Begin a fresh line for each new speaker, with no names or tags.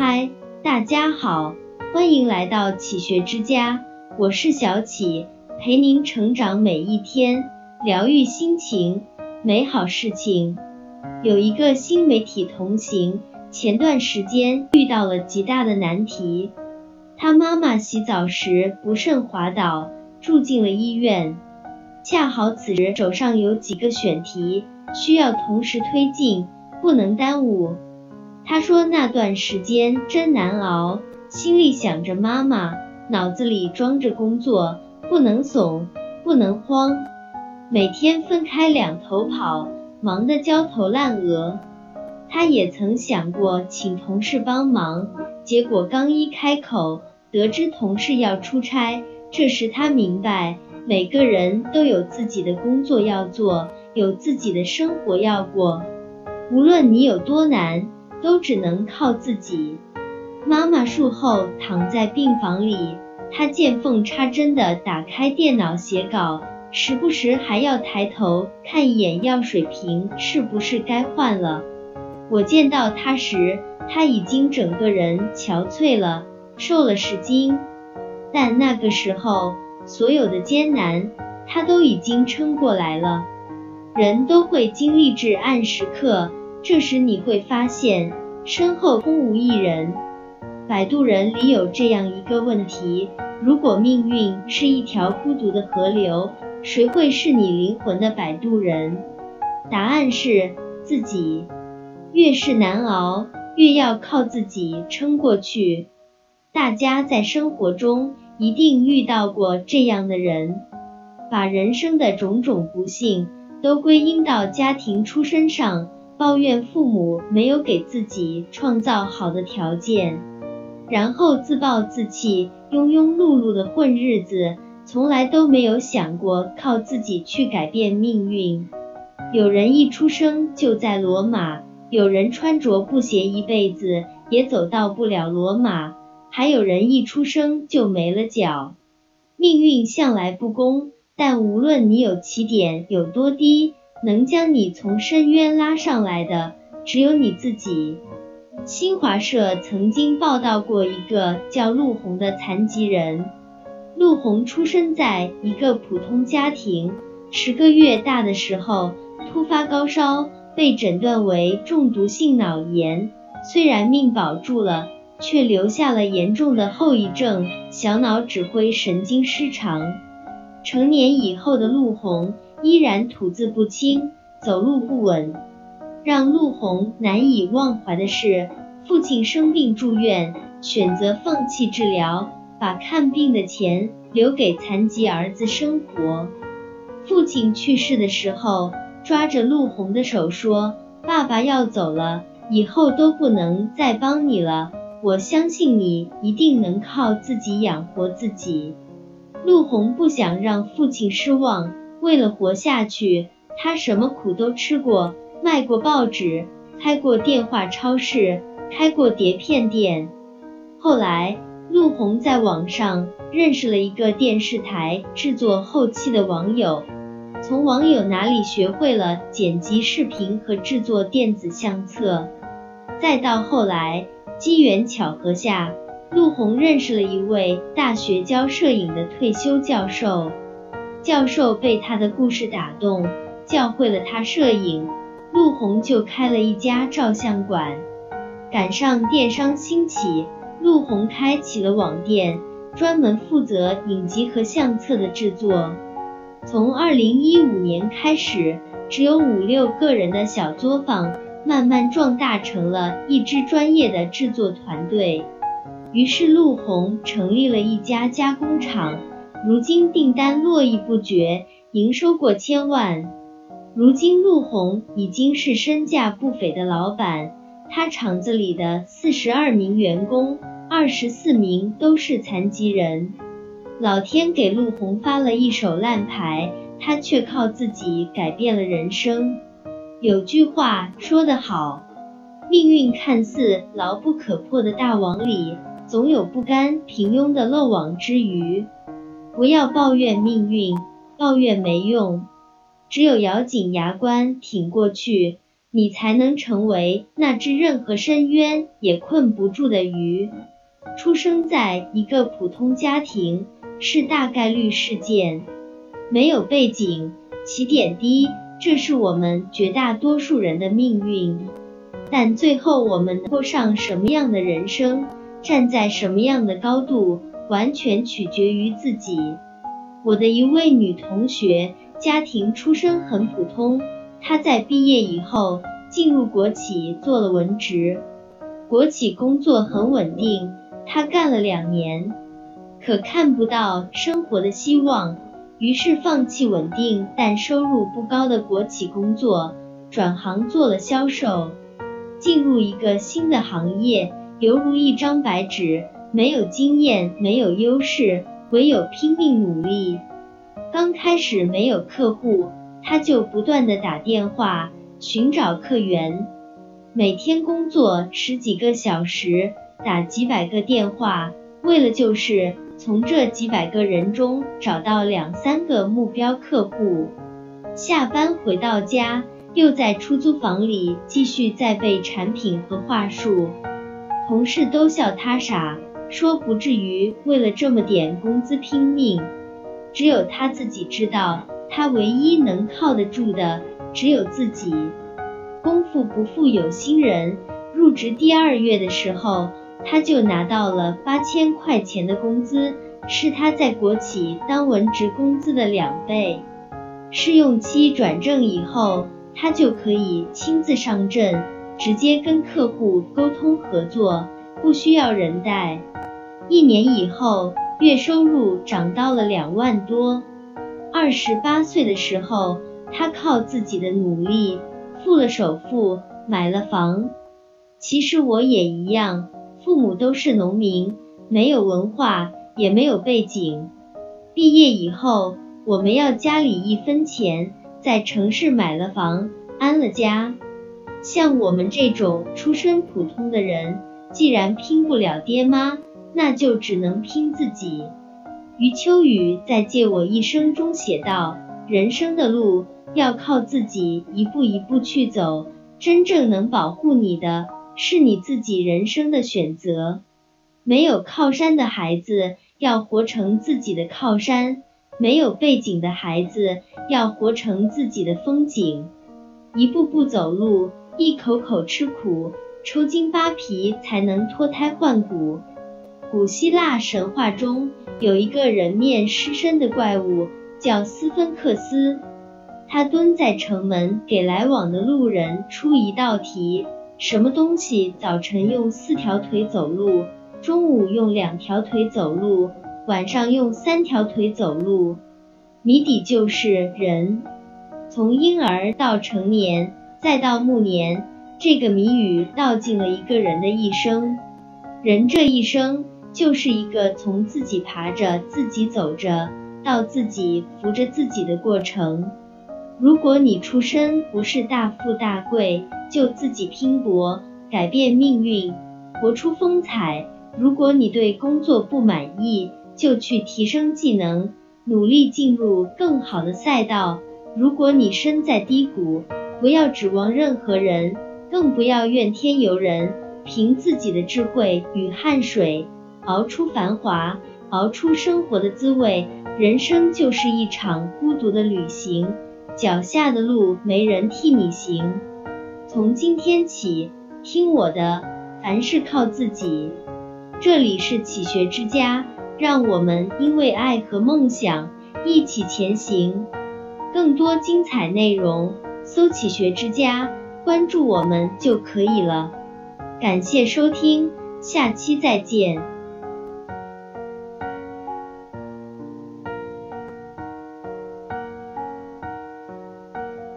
嗨，大家好，欢迎来到启学之家，我是小启，陪您成长每一天，疗愈心情，美好事情。有一个新媒体同行，前段时间遇到了极大的难题，他妈妈洗澡时不慎滑倒，住进了医院。恰好此时手上有几个选题需要同时推进，不能耽误。他说那段时间真难熬，心里想着妈妈，脑子里装着工作，不能怂，不能慌，每天分开两头跑，忙得焦头烂额。他也曾想过请同事帮忙，结果刚一开口，得知同事要出差，这时他明白，每个人都有自己的工作要做，有自己的生活要过，无论你有多难。都只能靠自己。妈妈术后躺在病房里，她见缝插针的打开电脑写稿，时不时还要抬头看一眼药水瓶是不是该换了。我见到她时，她已经整个人憔悴了，瘦了十斤。但那个时候，所有的艰难，她都已经撑过来了。人都会经历至暗时刻。这时你会发现身后空无一人。摆渡人里有这样一个问题：如果命运是一条孤独的河流，谁会是你灵魂的摆渡人？答案是自己。越是难熬，越要靠自己撑过去。大家在生活中一定遇到过这样的人，把人生的种种不幸都归因到家庭出身上。抱怨父母没有给自己创造好的条件，然后自暴自弃，庸庸碌碌的混日子，从来都没有想过靠自己去改变命运。有人一出生就在罗马，有人穿着布鞋一辈子也走到不了罗马，还有人一出生就没了脚。命运向来不公，但无论你有起点有多低。能将你从深渊拉上来的，只有你自己。新华社曾经报道过一个叫陆红的残疾人。陆红出生在一个普通家庭，十个月大的时候突发高烧，被诊断为中毒性脑炎。虽然命保住了，却留下了严重的后遗症——小脑指挥神经失常。成年以后的陆红。依然吐字不清，走路不稳。让陆红难以忘怀的是，父亲生病住院，选择放弃治疗，把看病的钱留给残疾儿子生活。父亲去世的时候，抓着陆红的手说：“爸爸要走了，以后都不能再帮你了。我相信你一定能靠自己养活自己。”陆红不想让父亲失望。为了活下去，他什么苦都吃过，卖过报纸，开过电话超市，开过碟片店。后来，陆红在网上认识了一个电视台制作后期的网友，从网友那里学会了剪辑视频和制作电子相册。再到后来，机缘巧合下，陆红认识了一位大学教摄影的退休教授。教授被他的故事打动，教会了他摄影，陆红就开了一家照相馆。赶上电商兴起，陆红开启了网店，专门负责影集和相册的制作。从二零一五年开始，只有五六个人的小作坊，慢慢壮大成了一支专业的制作团队。于是陆红成立了一家加工厂。如今订单络绎不绝，营收过千万。如今陆红已经是身价不菲的老板，他厂子里的四十二名员工，二十四名都是残疾人。老天给陆红发了一手烂牌，他却靠自己改变了人生。有句话说得好，命运看似牢不可破的大网里，总有不甘平庸的漏网之鱼。不要抱怨命运，抱怨没用，只有咬紧牙关挺过去，你才能成为那只任何深渊也困不住的鱼。出生在一个普通家庭是大概率事件，没有背景，起点低，这是我们绝大多数人的命运。但最后我们过上什么样的人生，站在什么样的高度，完全取决于自己。我的一位女同学，家庭出身很普通，她在毕业以后进入国企做了文职，国企工作很稳定，她干了两年，可看不到生活的希望，于是放弃稳定但收入不高的国企工作，转行做了销售。进入一个新的行业，犹如一张白纸，没有经验，没有优势，唯有拼命努力。刚开始没有客户，他就不断的打电话寻找客源，每天工作十几个小时，打几百个电话，为了就是从这几百个人中找到两三个目标客户。下班回到家。又在出租房里继续在背产品和话术，同事都笑他傻，说不至于为了这么点工资拼命。只有他自己知道，他唯一能靠得住的只有自己。功夫不负有心人，入职第二月的时候，他就拿到了八千块钱的工资，是他在国企当文职工资的两倍。试用期转正以后。他就可以亲自上阵，直接跟客户沟通合作，不需要人带。一年以后，月收入涨到了两万多。二十八岁的时候，他靠自己的努力付了首付，买了房。其实我也一样，父母都是农民，没有文化，也没有背景。毕业以后，我没要家里一分钱。在城市买了房，安了家。像我们这种出身普通的人，既然拼不了爹妈，那就只能拼自己。余秋雨在《借我一生》中写道：“人生的路要靠自己一步一步去走，真正能保护你的，是你自己人生的选择。没有靠山的孩子，要活成自己的靠山。”没有背景的孩子要活成自己的风景，一步步走路，一口口吃苦，抽筋扒皮才能脱胎换骨。古希腊神话中有一个人面狮身的怪物，叫斯芬克斯。他蹲在城门，给来往的路人出一道题：什么东西早晨用四条腿走路，中午用两条腿走路？晚上用三条腿走路，谜底就是人。从婴儿到成年，再到暮年，这个谜语道尽了一个人的一生。人这一生就是一个从自己爬着、自己走着，到自己扶着自己的过程。如果你出身不是大富大贵，就自己拼搏，改变命运，活出风采。如果你对工作不满意，就去提升技能，努力进入更好的赛道。如果你身在低谷，不要指望任何人，更不要怨天尤人，凭自己的智慧与汗水熬出繁华，熬出生活的滋味。人生就是一场孤独的旅行，脚下的路没人替你行。从今天起，听我的，凡事靠自己。这里是启学之家。让我们因为爱和梦想一起前行。更多精彩内容，搜“启学之家”，关注我们就可以了。感谢收听，下期再见。